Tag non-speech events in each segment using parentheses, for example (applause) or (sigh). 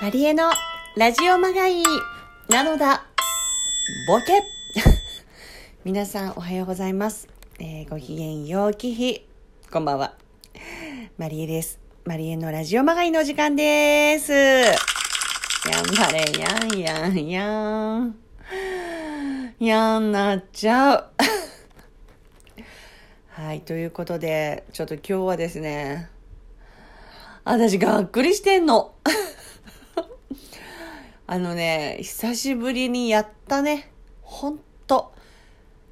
マリエのラジオまがいなのだ、ボケ (laughs) 皆さんおはようございます。えー、ご機嫌ようき日。こんばんは。マリエです。マリエのラジオまがいの時間です。やんばれ、やんやんやん。やんなっちゃう。(laughs) はい、ということで、ちょっと今日はですね、私がっくりしてんの。(laughs) あのね、久しぶりにやったね。ほんと。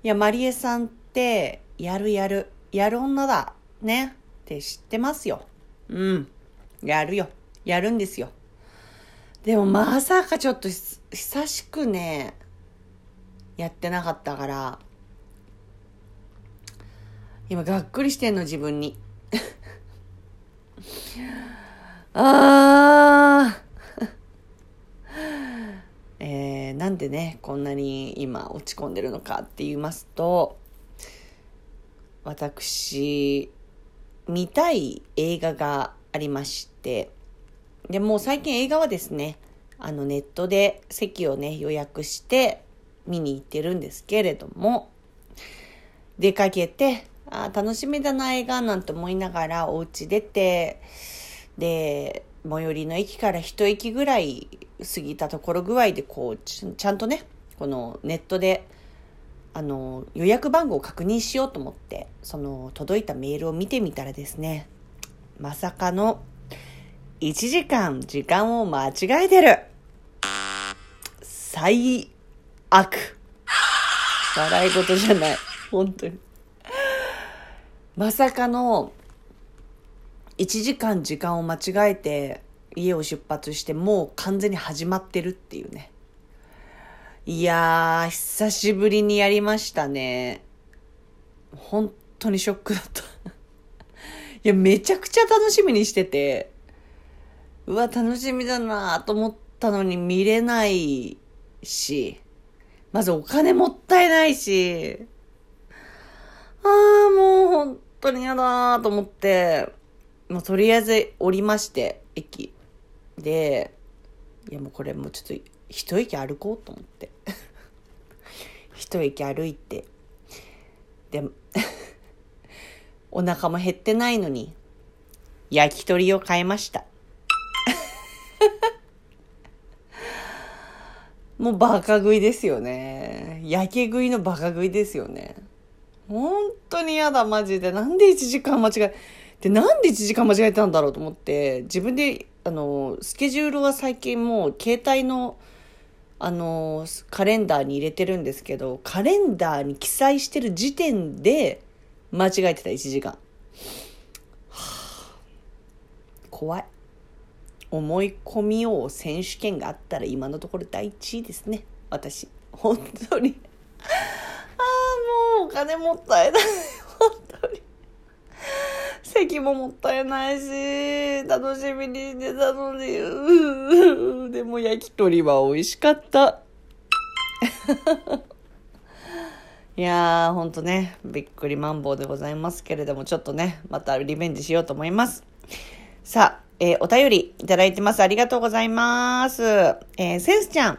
いや、マリエさんって、やるやる。やる女だ。ね。って知ってますよ。うん。やるよ。やるんですよ。でもまさかちょっと久しくね、やってなかったから、今がっくりしてんの自分に。(laughs) あー。えー、でね、こんなに今落ち込んでるのかって言いますと、私、見たい映画がありまして、で、もう最近映画はですね、あのネットで席をね、予約して見に行ってるんですけれども、出かけて、あ楽しみだな映画なんて思いながらお家出て、で、最寄りの駅から一駅ぐらい過ぎたところ具合でこうちゃんとねこのネットであの予約番号を確認しようと思ってその届いたメールを見てみたらですねまさかの1時間時間を間違えてる。最悪。笑い事じゃない。本当に。まさかの1時間時間を間違えて家を出発してもう完全に始まってるっていうね。いやー、久しぶりにやりましたね。本当にショックだった。(laughs) いや、めちゃくちゃ楽しみにしてて、うわ、楽しみだなと思ったのに見れないし、まずお金もったいないし、ああ、もう本当に嫌だと思って、もうとりあえず降りまして、駅。で、いやもうこれもうちょっと一息歩こうと思って。(laughs) 一息歩いて。で、(laughs) お腹も減ってないのに、焼き鳥を買いました。(laughs) もうバカ食いですよね。焼け食いのバカ食いですよね。本当に嫌だ、マジで。なんで1時間間違え、で、なんで1時間間違えたんだろうと思って、自分で、あの、スケジュールは最近もう携帯の、あの、カレンダーに入れてるんですけど、カレンダーに記載してる時点で間違えてた、1時間。はあ、怖い。思い込みを選手権があったら今のところ第1位ですね。私。本当に。(laughs) ああ、もうお金もったいない。本当に。席ももったいないし、楽しみにしてたのに、(laughs) でも焼き鳥は美味しかった。(laughs) いやー、ほんとね、びっくりマンボウでございますけれども、ちょっとね、またリベンジしようと思います。さあ、えー、お便りいただいてます。ありがとうございます。えー、センスちゃん。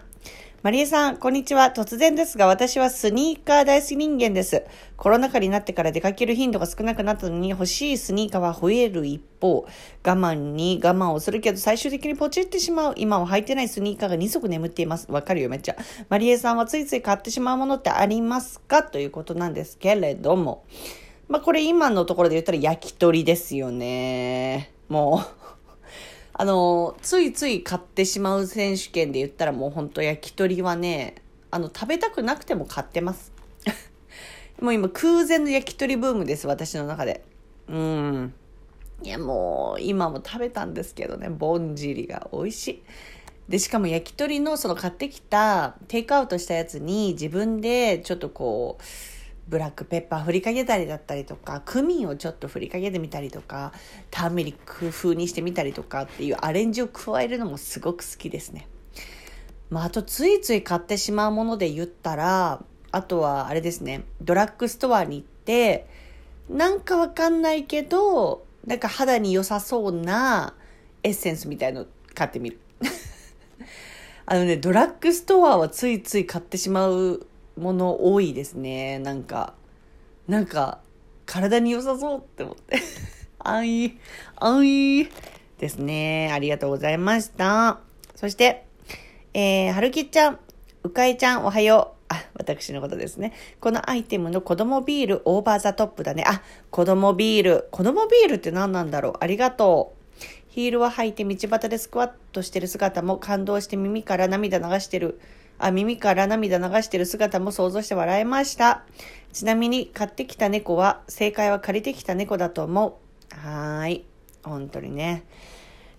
マリエさん、こんにちは。突然ですが、私はスニーカー大好き人間です。コロナ禍になってから出かける頻度が少なくなったのに、欲しいスニーカーは増える一方、我慢に我慢をするけど、最終的にポチってしまう。今は履いてないスニーカーが2足眠っています。わかるよ、めっちゃ。マリエさんはついつい買ってしまうものってありますか？ということなんですけれども。まあ、これ今のところで言ったら焼き鳥ですよね。もうあの、ついつい買ってしまう選手権で言ったらもうほんと焼き鳥はね、あの、食べたくなくても買ってます。(laughs) もう今空前の焼き鳥ブームです、私の中で。うん。いや、もう、今も食べたんですけどね、ぼんじりが美味しい。で、しかも焼き鳥のその買ってきた、テイクアウトしたやつに自分でちょっとこう、ブラックペッパー振りかけたりだったりとか、クミンをちょっと振りかけてみたりとか、ターメリック風にしてみたりとかっていうアレンジを加えるのもすごく好きですね。まあ、あとついつい買ってしまうもので言ったら、あとはあれですね、ドラッグストアに行って、なんかわかんないけど、なんか肌に良さそうなエッセンスみたいの買ってみる。(laughs) あのね、ドラッグストアはついつい買ってしまうもの多いですね。なんか、なんか、体に良さそうって思って。(laughs) あい、あい、ですね。ありがとうございました。そして、えー、はるきちゃん、うかいちゃん、おはよう。あ、私のことですね。このアイテムの子供ビールオーバーザトップだね。あ、子供ビール。子供ビールって何なんだろうありがとう。ヒールを履いて道端でスクワットしてる姿も感動して耳から涙流してる。あ、耳から涙流してる姿も想像して笑いました。ちなみに買ってきた猫は、正解は借りてきた猫だと思う。はーい。本当にね。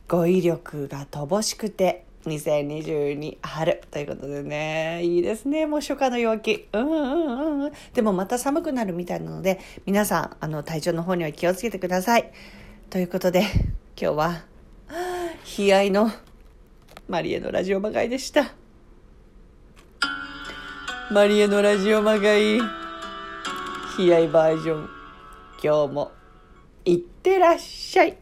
語彙力が乏しくて、2022春ということでね、いいですね。もう初夏の陽気。うんうんうん。でもまた寒くなるみたいなので、皆さん、あの、体調の方には気をつけてください。ということで、今日は、(gasps) 悲哀のマリエのラジオまがいでした。マリエのラジオまがい、悲哀バージョン。今日も、いってらっしゃい。